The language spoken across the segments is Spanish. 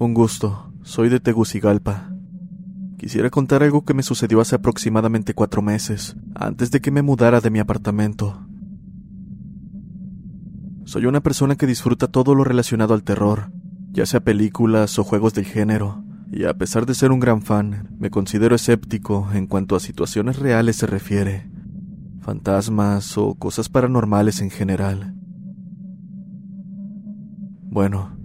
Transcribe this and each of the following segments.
Un gusto, soy de Tegucigalpa. Quisiera contar algo que me sucedió hace aproximadamente cuatro meses, antes de que me mudara de mi apartamento. Soy una persona que disfruta todo lo relacionado al terror, ya sea películas o juegos del género, y a pesar de ser un gran fan, me considero escéptico en cuanto a situaciones reales se refiere, fantasmas o cosas paranormales en general. Bueno,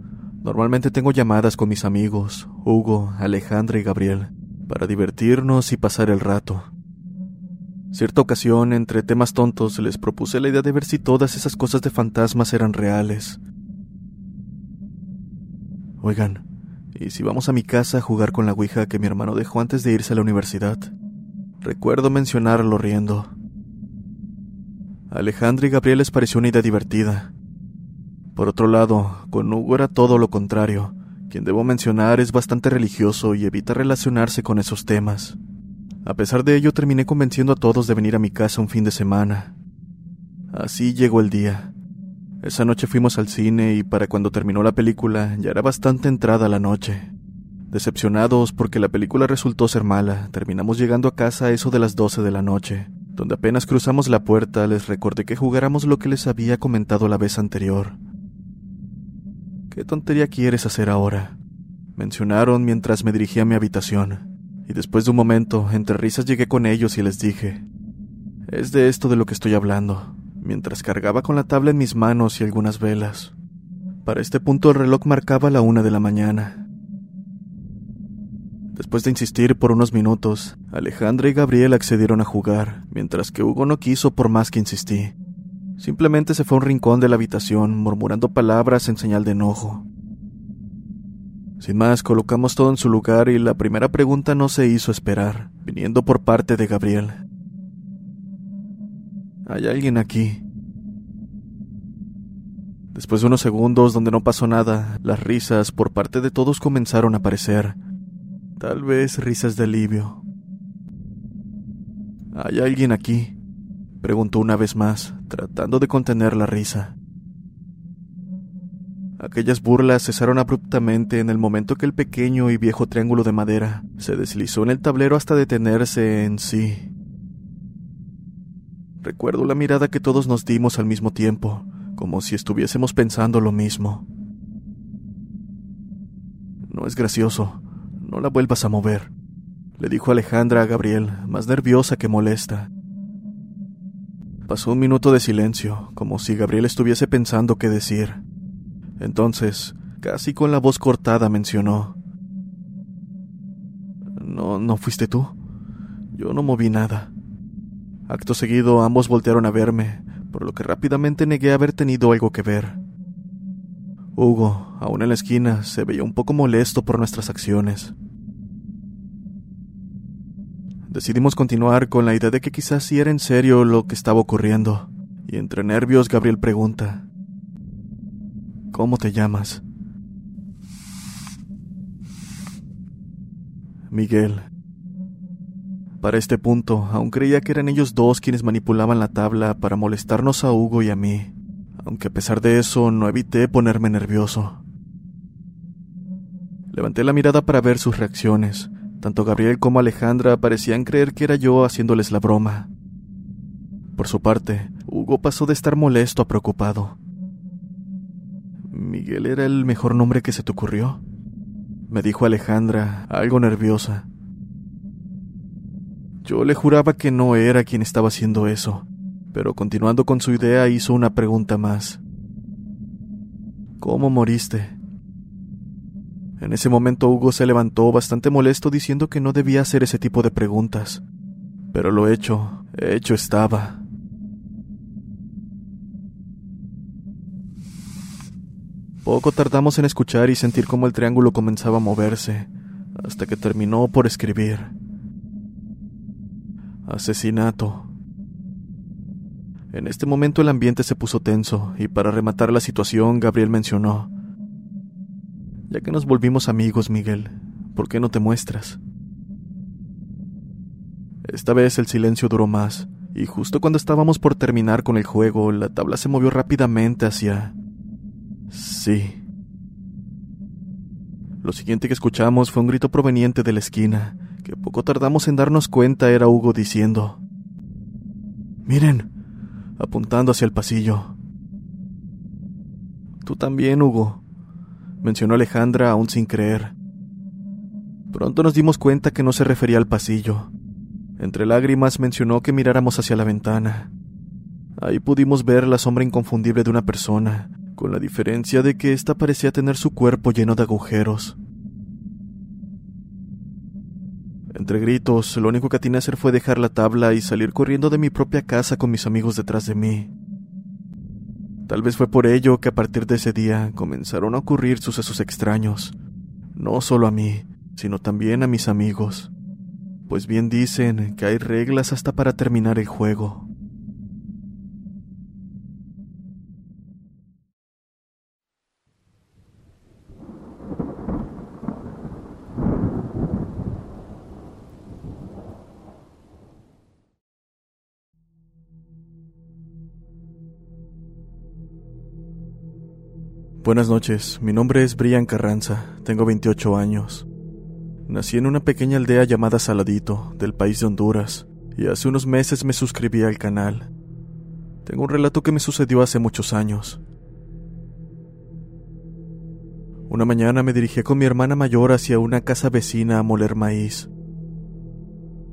Normalmente tengo llamadas con mis amigos, Hugo, Alejandra y Gabriel, para divertirnos y pasar el rato. Cierta ocasión, entre temas tontos, les propuse la idea de ver si todas esas cosas de fantasmas eran reales. Oigan, ¿y si vamos a mi casa a jugar con la Ouija que mi hermano dejó antes de irse a la universidad? Recuerdo mencionarlo riendo. Alejandra y Gabriel les pareció una idea divertida, por otro lado, con Hugo era todo lo contrario. Quien debo mencionar es bastante religioso y evita relacionarse con esos temas. A pesar de ello, terminé convenciendo a todos de venir a mi casa un fin de semana. Así llegó el día. Esa noche fuimos al cine y para cuando terminó la película ya era bastante entrada la noche. Decepcionados porque la película resultó ser mala, terminamos llegando a casa a eso de las 12 de la noche, donde apenas cruzamos la puerta les recordé que jugáramos lo que les había comentado la vez anterior, ¿Qué tontería quieres hacer ahora? Mencionaron mientras me dirigía a mi habitación, y después de un momento, entre risas llegué con ellos y les dije, es de esto de lo que estoy hablando, mientras cargaba con la tabla en mis manos y algunas velas. Para este punto el reloj marcaba la una de la mañana. Después de insistir por unos minutos, Alejandra y Gabriel accedieron a jugar, mientras que Hugo no quiso por más que insistí. Simplemente se fue a un rincón de la habitación, murmurando palabras en señal de enojo. Sin más, colocamos todo en su lugar y la primera pregunta no se hizo esperar, viniendo por parte de Gabriel. ¿Hay alguien aquí? Después de unos segundos donde no pasó nada, las risas por parte de todos comenzaron a aparecer. Tal vez risas de alivio. ¿Hay alguien aquí? Preguntó una vez más, tratando de contener la risa. Aquellas burlas cesaron abruptamente en el momento que el pequeño y viejo triángulo de madera se deslizó en el tablero hasta detenerse en sí. Recuerdo la mirada que todos nos dimos al mismo tiempo, como si estuviésemos pensando lo mismo. No es gracioso, no la vuelvas a mover, le dijo Alejandra a Gabriel, más nerviosa que molesta. Pasó un minuto de silencio, como si Gabriel estuviese pensando qué decir. Entonces, casi con la voz cortada, mencionó. No, no fuiste tú. Yo no moví nada. Acto seguido, ambos voltearon a verme, por lo que rápidamente negué haber tenido algo que ver. Hugo, aún en la esquina, se veía un poco molesto por nuestras acciones. Decidimos continuar con la idea de que quizás sí era en serio lo que estaba ocurriendo, y entre nervios Gabriel pregunta, ¿Cómo te llamas? Miguel. Para este punto, aún creía que eran ellos dos quienes manipulaban la tabla para molestarnos a Hugo y a mí, aunque a pesar de eso no evité ponerme nervioso. Levanté la mirada para ver sus reacciones, tanto Gabriel como Alejandra parecían creer que era yo haciéndoles la broma. Por su parte, Hugo pasó de estar molesto a preocupado. ¿Miguel era el mejor nombre que se te ocurrió? Me dijo Alejandra, algo nerviosa. Yo le juraba que no era quien estaba haciendo eso, pero continuando con su idea hizo una pregunta más. ¿Cómo moriste? En ese momento Hugo se levantó bastante molesto diciendo que no debía hacer ese tipo de preguntas. Pero lo hecho, hecho estaba. Poco tardamos en escuchar y sentir cómo el triángulo comenzaba a moverse, hasta que terminó por escribir. Asesinato. En este momento el ambiente se puso tenso y para rematar la situación Gabriel mencionó, ya que nos volvimos amigos, Miguel, ¿por qué no te muestras? Esta vez el silencio duró más, y justo cuando estábamos por terminar con el juego, la tabla se movió rápidamente hacia... Sí. Lo siguiente que escuchamos fue un grito proveniente de la esquina, que poco tardamos en darnos cuenta era Hugo diciendo... Miren, apuntando hacia el pasillo. Tú también, Hugo, mencionó Alejandra aún sin creer. Pronto nos dimos cuenta que no se refería al pasillo. Entre lágrimas mencionó que miráramos hacia la ventana. Ahí pudimos ver la sombra inconfundible de una persona, con la diferencia de que ésta parecía tener su cuerpo lleno de agujeros. Entre gritos, lo único que atiné a hacer fue dejar la tabla y salir corriendo de mi propia casa con mis amigos detrás de mí. Tal vez fue por ello que a partir de ese día comenzaron a ocurrir sucesos extraños, no solo a mí, sino también a mis amigos, pues bien dicen que hay reglas hasta para terminar el juego. Buenas noches, mi nombre es Brian Carranza, tengo 28 años. Nací en una pequeña aldea llamada Saladito, del país de Honduras, y hace unos meses me suscribí al canal. Tengo un relato que me sucedió hace muchos años. Una mañana me dirigí con mi hermana mayor hacia una casa vecina a moler maíz.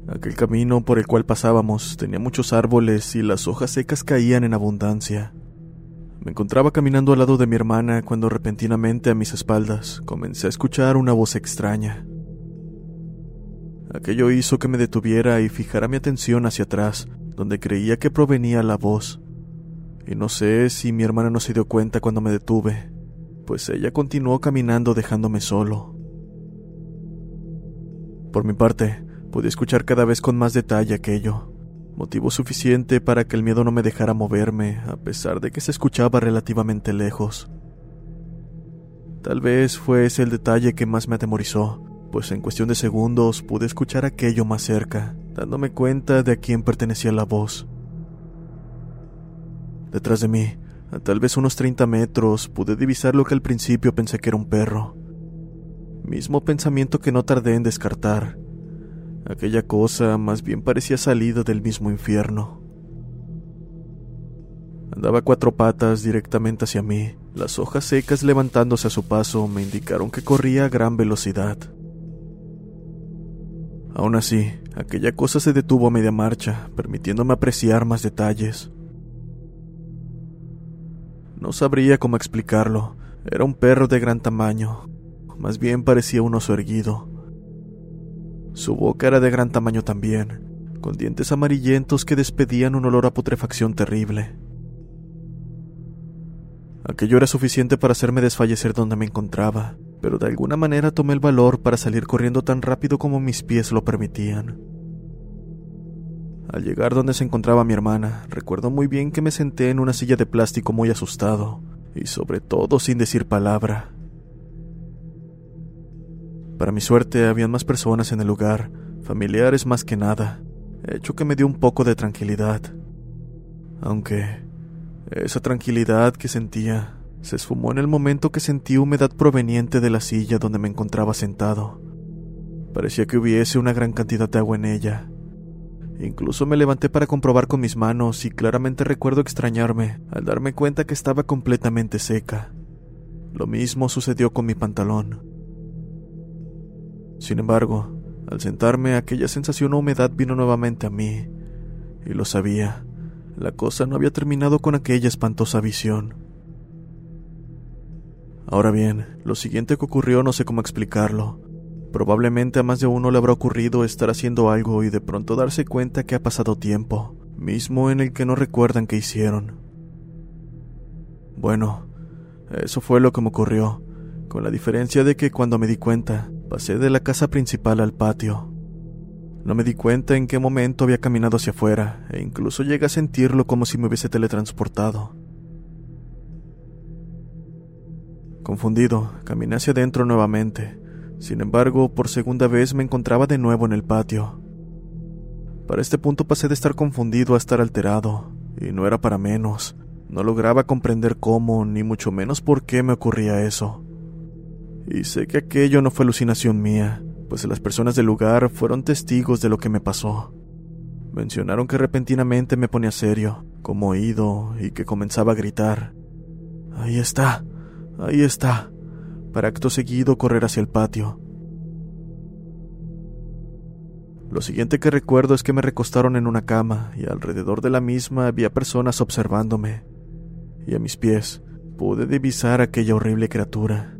Aquel camino por el cual pasábamos tenía muchos árboles y las hojas secas caían en abundancia. Me encontraba caminando al lado de mi hermana cuando repentinamente a mis espaldas comencé a escuchar una voz extraña. Aquello hizo que me detuviera y fijara mi atención hacia atrás, donde creía que provenía la voz. Y no sé si mi hermana no se dio cuenta cuando me detuve, pues ella continuó caminando dejándome solo. Por mi parte, pude escuchar cada vez con más detalle aquello, motivo suficiente para que el miedo no me dejara moverme, a pesar de que se escuchaba relativamente lejos. Tal vez fue ese el detalle que más me atemorizó, pues en cuestión de segundos pude escuchar aquello más cerca, dándome cuenta de a quién pertenecía la voz. Detrás de mí, a tal vez unos 30 metros, pude divisar lo que al principio pensé que era un perro. Mismo pensamiento que no tardé en descartar, Aquella cosa más bien parecía salida del mismo infierno. Andaba cuatro patas directamente hacia mí. Las hojas secas levantándose a su paso me indicaron que corría a gran velocidad. Aún así, aquella cosa se detuvo a media marcha, permitiéndome apreciar más detalles. No sabría cómo explicarlo. Era un perro de gran tamaño. Más bien parecía un oso erguido. Su boca era de gran tamaño también, con dientes amarillentos que despedían un olor a putrefacción terrible. Aquello era suficiente para hacerme desfallecer donde me encontraba, pero de alguna manera tomé el valor para salir corriendo tan rápido como mis pies lo permitían. Al llegar donde se encontraba mi hermana, recuerdo muy bien que me senté en una silla de plástico muy asustado, y sobre todo sin decir palabra. Para mi suerte, habían más personas en el lugar, familiares más que nada, hecho que me dio un poco de tranquilidad. Aunque esa tranquilidad que sentía se esfumó en el momento que sentí humedad proveniente de la silla donde me encontraba sentado. Parecía que hubiese una gran cantidad de agua en ella. Incluso me levanté para comprobar con mis manos y claramente recuerdo extrañarme al darme cuenta que estaba completamente seca. Lo mismo sucedió con mi pantalón. Sin embargo, al sentarme aquella sensación de humedad vino nuevamente a mí, y lo sabía. la cosa no había terminado con aquella espantosa visión. Ahora bien, lo siguiente que ocurrió no sé cómo explicarlo. Probablemente a más de uno le habrá ocurrido estar haciendo algo y de pronto darse cuenta que ha pasado tiempo, mismo en el que no recuerdan qué hicieron. Bueno, eso fue lo que me ocurrió, con la diferencia de que cuando me di cuenta, pasé de la casa principal al patio. No me di cuenta en qué momento había caminado hacia afuera, e incluso llegué a sentirlo como si me hubiese teletransportado. Confundido, caminé hacia adentro nuevamente. Sin embargo, por segunda vez me encontraba de nuevo en el patio. Para este punto pasé de estar confundido a estar alterado, y no era para menos. No lograba comprender cómo, ni mucho menos por qué me ocurría eso. Y sé que aquello no fue alucinación mía, pues las personas del lugar fueron testigos de lo que me pasó. Mencionaron que repentinamente me ponía serio, como oído, y que comenzaba a gritar. Ahí está, ahí está, para acto seguido correr hacia el patio. Lo siguiente que recuerdo es que me recostaron en una cama y alrededor de la misma había personas observándome. Y a mis pies pude divisar aquella horrible criatura.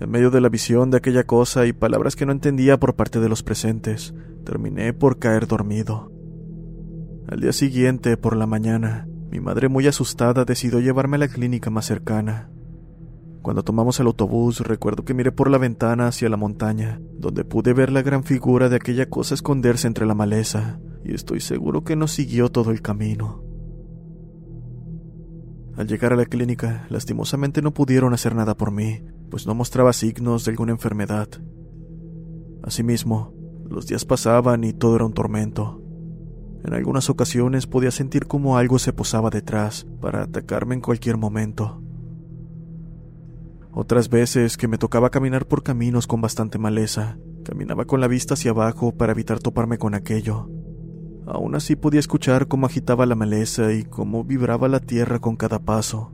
En medio de la visión de aquella cosa y palabras que no entendía por parte de los presentes, terminé por caer dormido. Al día siguiente, por la mañana, mi madre muy asustada decidió llevarme a la clínica más cercana. Cuando tomamos el autobús, recuerdo que miré por la ventana hacia la montaña, donde pude ver la gran figura de aquella cosa esconderse entre la maleza, y estoy seguro que nos siguió todo el camino. Al llegar a la clínica, lastimosamente no pudieron hacer nada por mí, pues no mostraba signos de alguna enfermedad. Asimismo, los días pasaban y todo era un tormento. En algunas ocasiones podía sentir como algo se posaba detrás para atacarme en cualquier momento. Otras veces que me tocaba caminar por caminos con bastante maleza, caminaba con la vista hacia abajo para evitar toparme con aquello. Aún así podía escuchar cómo agitaba la maleza y cómo vibraba la tierra con cada paso.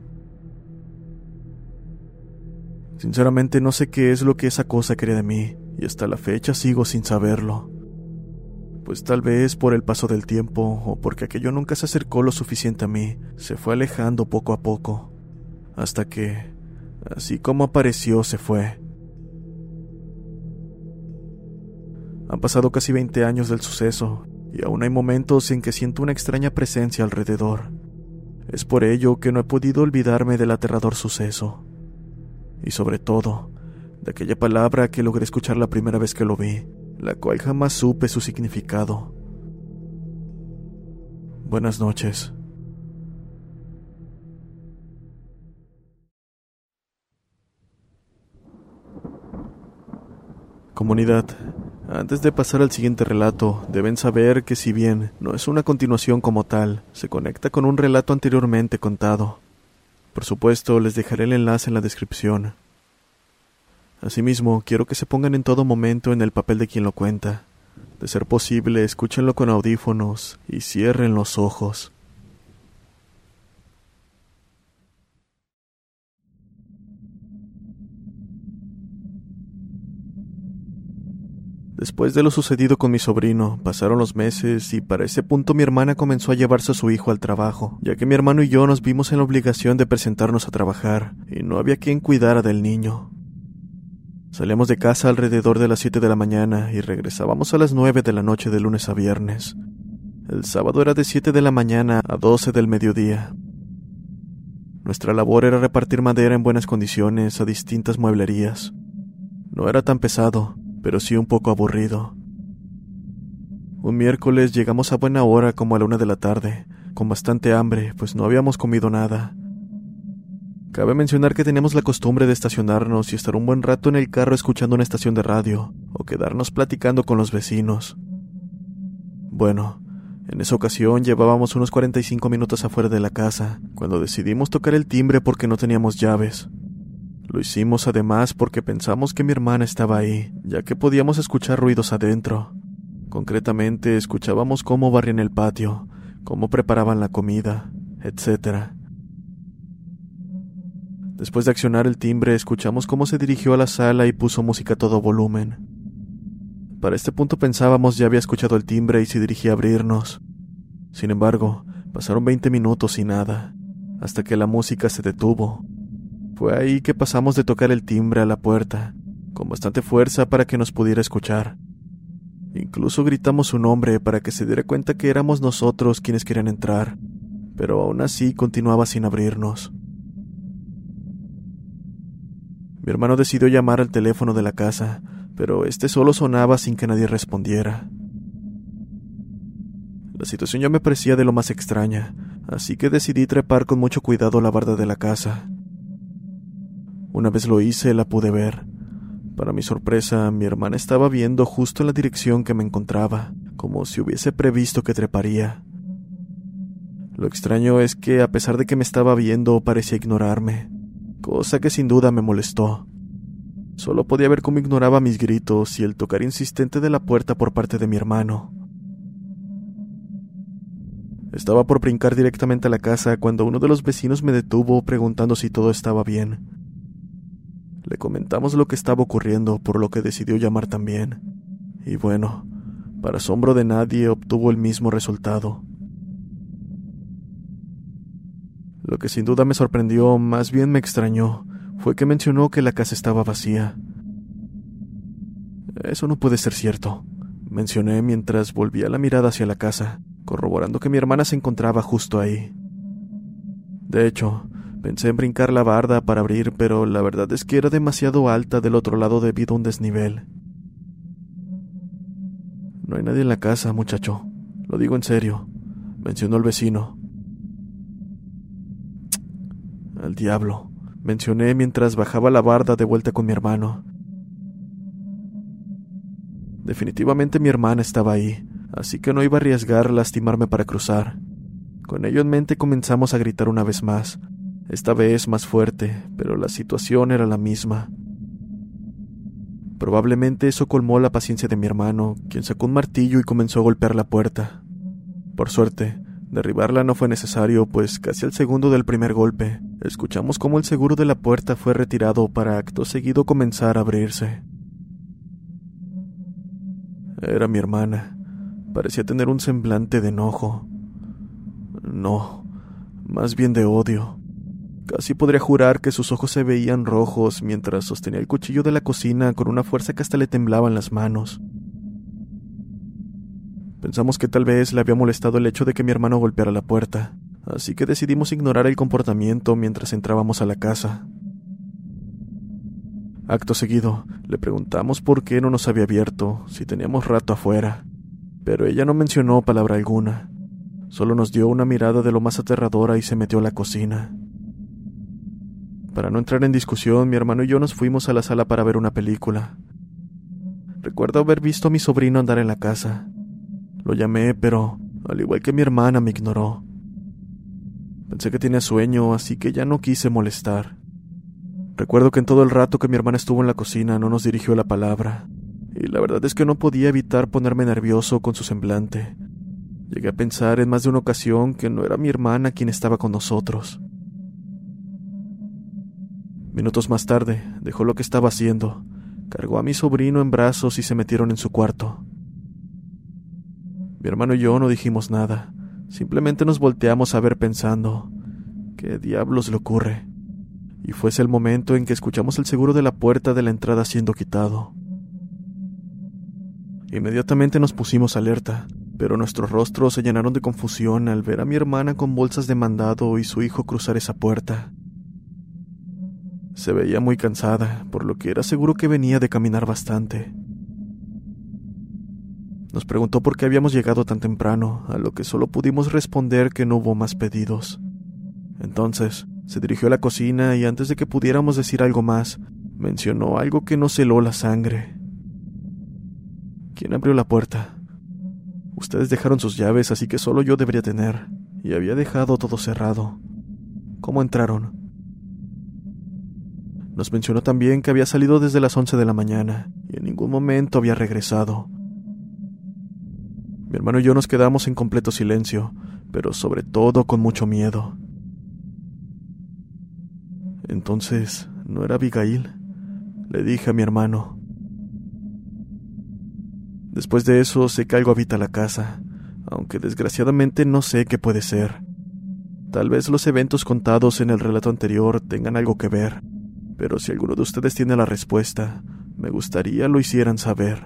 Sinceramente no sé qué es lo que esa cosa quería de mí, y hasta la fecha sigo sin saberlo. Pues tal vez por el paso del tiempo, o porque aquello nunca se acercó lo suficiente a mí, se fue alejando poco a poco, hasta que, así como apareció, se fue. Han pasado casi 20 años del suceso, y aún hay momentos en que siento una extraña presencia alrededor. Es por ello que no he podido olvidarme del aterrador suceso y sobre todo de aquella palabra que logré escuchar la primera vez que lo vi, la cual jamás supe su significado. Buenas noches. Comunidad, antes de pasar al siguiente relato, deben saber que si bien no es una continuación como tal, se conecta con un relato anteriormente contado. Por supuesto, les dejaré el enlace en la descripción. Asimismo, quiero que se pongan en todo momento en el papel de quien lo cuenta. De ser posible, escúchenlo con audífonos y cierren los ojos. Después de lo sucedido con mi sobrino, pasaron los meses y para ese punto mi hermana comenzó a llevarse a su hijo al trabajo, ya que mi hermano y yo nos vimos en la obligación de presentarnos a trabajar y no había quien cuidara del niño. Salíamos de casa alrededor de las 7 de la mañana y regresábamos a las 9 de la noche de lunes a viernes. El sábado era de 7 de la mañana a 12 del mediodía. Nuestra labor era repartir madera en buenas condiciones a distintas mueblerías. No era tan pesado, pero sí un poco aburrido. Un miércoles llegamos a buena hora como a la una de la tarde, con bastante hambre, pues no habíamos comido nada. Cabe mencionar que teníamos la costumbre de estacionarnos y estar un buen rato en el carro escuchando una estación de radio, o quedarnos platicando con los vecinos. Bueno, en esa ocasión llevábamos unos 45 minutos afuera de la casa, cuando decidimos tocar el timbre porque no teníamos llaves. Lo hicimos además porque pensamos que mi hermana estaba ahí, ya que podíamos escuchar ruidos adentro. Concretamente, escuchábamos cómo barrían el patio, cómo preparaban la comida, etc. Después de accionar el timbre, escuchamos cómo se dirigió a la sala y puso música a todo volumen. Para este punto pensábamos ya había escuchado el timbre y se dirigía a abrirnos. Sin embargo, pasaron 20 minutos y nada, hasta que la música se detuvo. Fue ahí que pasamos de tocar el timbre a la puerta, con bastante fuerza para que nos pudiera escuchar. Incluso gritamos su nombre para que se diera cuenta que éramos nosotros quienes querían entrar, pero aún así continuaba sin abrirnos. Mi hermano decidió llamar al teléfono de la casa, pero este solo sonaba sin que nadie respondiera. La situación ya me parecía de lo más extraña, así que decidí trepar con mucho cuidado la barda de la casa. Una vez lo hice, la pude ver. Para mi sorpresa, mi hermana estaba viendo justo en la dirección que me encontraba, como si hubiese previsto que treparía. Lo extraño es que, a pesar de que me estaba viendo, parecía ignorarme, cosa que sin duda me molestó. Solo podía ver cómo ignoraba mis gritos y el tocar insistente de la puerta por parte de mi hermano. Estaba por brincar directamente a la casa cuando uno de los vecinos me detuvo preguntando si todo estaba bien. Le comentamos lo que estaba ocurriendo, por lo que decidió llamar también. Y bueno, para asombro de nadie, obtuvo el mismo resultado. Lo que sin duda me sorprendió, más bien me extrañó, fue que mencionó que la casa estaba vacía. Eso no puede ser cierto, mencioné mientras volvía la mirada hacia la casa, corroborando que mi hermana se encontraba justo ahí. De hecho, pensé en brincar la barda para abrir, pero la verdad es que era demasiado alta del otro lado debido a un desnivel. No hay nadie en la casa, muchacho. Lo digo en serio, mencionó el vecino. Al diablo mencioné mientras bajaba la barda de vuelta con mi hermano. Definitivamente mi hermana estaba ahí, así que no iba a arriesgar lastimarme para cruzar. Con ello en mente comenzamos a gritar una vez más, esta vez más fuerte, pero la situación era la misma. Probablemente eso colmó la paciencia de mi hermano, quien sacó un martillo y comenzó a golpear la puerta. Por suerte, Derribarla no fue necesario, pues casi al segundo del primer golpe, escuchamos cómo el seguro de la puerta fue retirado para acto seguido comenzar a abrirse. Era mi hermana. Parecía tener un semblante de enojo. No, más bien de odio. Casi podría jurar que sus ojos se veían rojos mientras sostenía el cuchillo de la cocina con una fuerza que hasta le temblaban las manos. Pensamos que tal vez le había molestado el hecho de que mi hermano golpeara la puerta, así que decidimos ignorar el comportamiento mientras entrábamos a la casa. Acto seguido, le preguntamos por qué no nos había abierto, si teníamos rato afuera, pero ella no mencionó palabra alguna, solo nos dio una mirada de lo más aterradora y se metió a la cocina. Para no entrar en discusión, mi hermano y yo nos fuimos a la sala para ver una película. Recuerdo haber visto a mi sobrino andar en la casa, lo llamé, pero, al igual que mi hermana, me ignoró. Pensé que tenía sueño, así que ya no quise molestar. Recuerdo que en todo el rato que mi hermana estuvo en la cocina no nos dirigió la palabra, y la verdad es que no podía evitar ponerme nervioso con su semblante. Llegué a pensar en más de una ocasión que no era mi hermana quien estaba con nosotros. Minutos más tarde, dejó lo que estaba haciendo, cargó a mi sobrino en brazos y se metieron en su cuarto. Mi hermano y yo no dijimos nada, simplemente nos volteamos a ver pensando, ¿qué diablos le ocurre? Y fuese el momento en que escuchamos el seguro de la puerta de la entrada siendo quitado. Inmediatamente nos pusimos alerta, pero nuestros rostros se llenaron de confusión al ver a mi hermana con bolsas de mandado y su hijo cruzar esa puerta. Se veía muy cansada, por lo que era seguro que venía de caminar bastante. Nos preguntó por qué habíamos llegado tan temprano, a lo que solo pudimos responder que no hubo más pedidos. Entonces, se dirigió a la cocina y antes de que pudiéramos decir algo más, mencionó algo que nos heló la sangre. ¿Quién abrió la puerta? Ustedes dejaron sus llaves, así que solo yo debería tener, y había dejado todo cerrado. ¿Cómo entraron? Nos mencionó también que había salido desde las once de la mañana y en ningún momento había regresado. Mi hermano y yo nos quedamos en completo silencio, pero sobre todo con mucho miedo. Entonces, ¿no era Abigail? Le dije a mi hermano. Después de eso sé que algo habita la casa, aunque desgraciadamente no sé qué puede ser. Tal vez los eventos contados en el relato anterior tengan algo que ver, pero si alguno de ustedes tiene la respuesta, me gustaría lo hicieran saber.